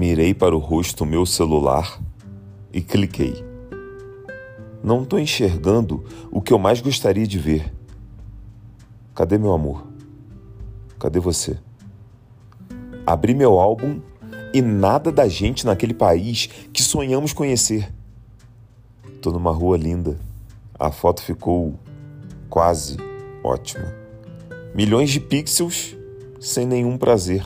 Mirei para o rosto meu celular e cliquei. Não estou enxergando o que eu mais gostaria de ver. Cadê meu amor? Cadê você? Abri meu álbum e nada da gente naquele país que sonhamos conhecer. Tô numa rua linda. A foto ficou quase ótima. Milhões de pixels sem nenhum prazer.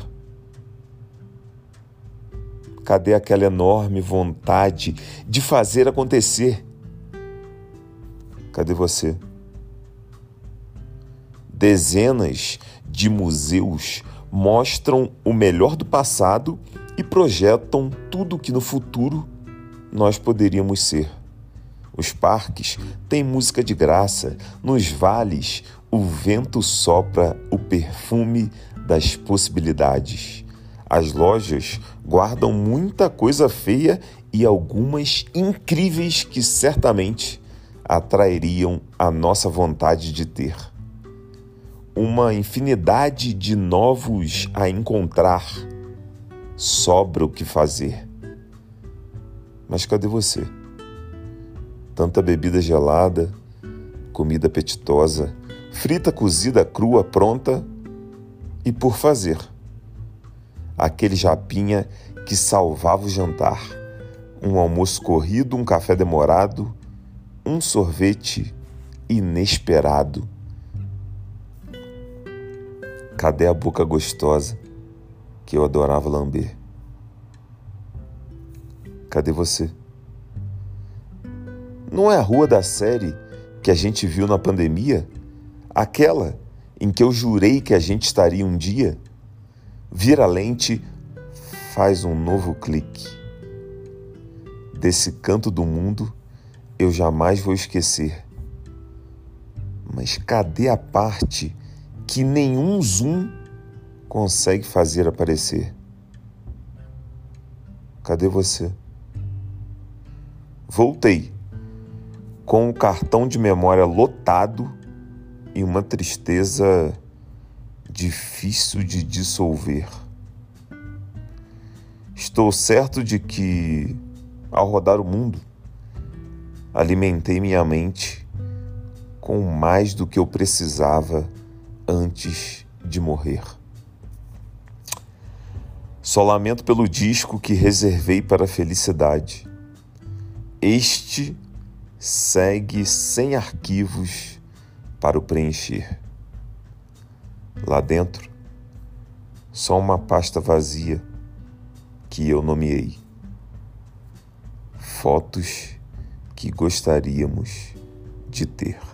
Cadê aquela enorme vontade de fazer acontecer? Cadê você? Dezenas de museus mostram o melhor do passado e projetam tudo que no futuro nós poderíamos ser. Os parques têm música de graça, nos vales o vento sopra o perfume das possibilidades. As lojas guardam muita coisa feia e algumas incríveis que certamente atrairiam a nossa vontade de ter. Uma infinidade de novos a encontrar. Sobra o que fazer. Mas cadê você? Tanta bebida gelada, comida apetitosa, frita, cozida, crua, pronta e por fazer. Aquele japinha que salvava o jantar, um almoço corrido, um café demorado, um sorvete inesperado. Cadê a boca gostosa que eu adorava lamber? Cadê você? Não é a rua da série que a gente viu na pandemia? Aquela em que eu jurei que a gente estaria um dia? Vira a lente, faz um novo clique. Desse canto do mundo eu jamais vou esquecer. Mas cadê a parte que nenhum zoom consegue fazer aparecer? Cadê você? Voltei com o cartão de memória lotado e uma tristeza difícil de dissolver. Estou certo de que, ao rodar o mundo, alimentei minha mente com mais do que eu precisava antes de morrer. Só lamento pelo disco que reservei para a felicidade. Este segue sem arquivos para o preencher. Lá dentro, só uma pasta vazia que eu nomeei. Fotos que gostaríamos de ter.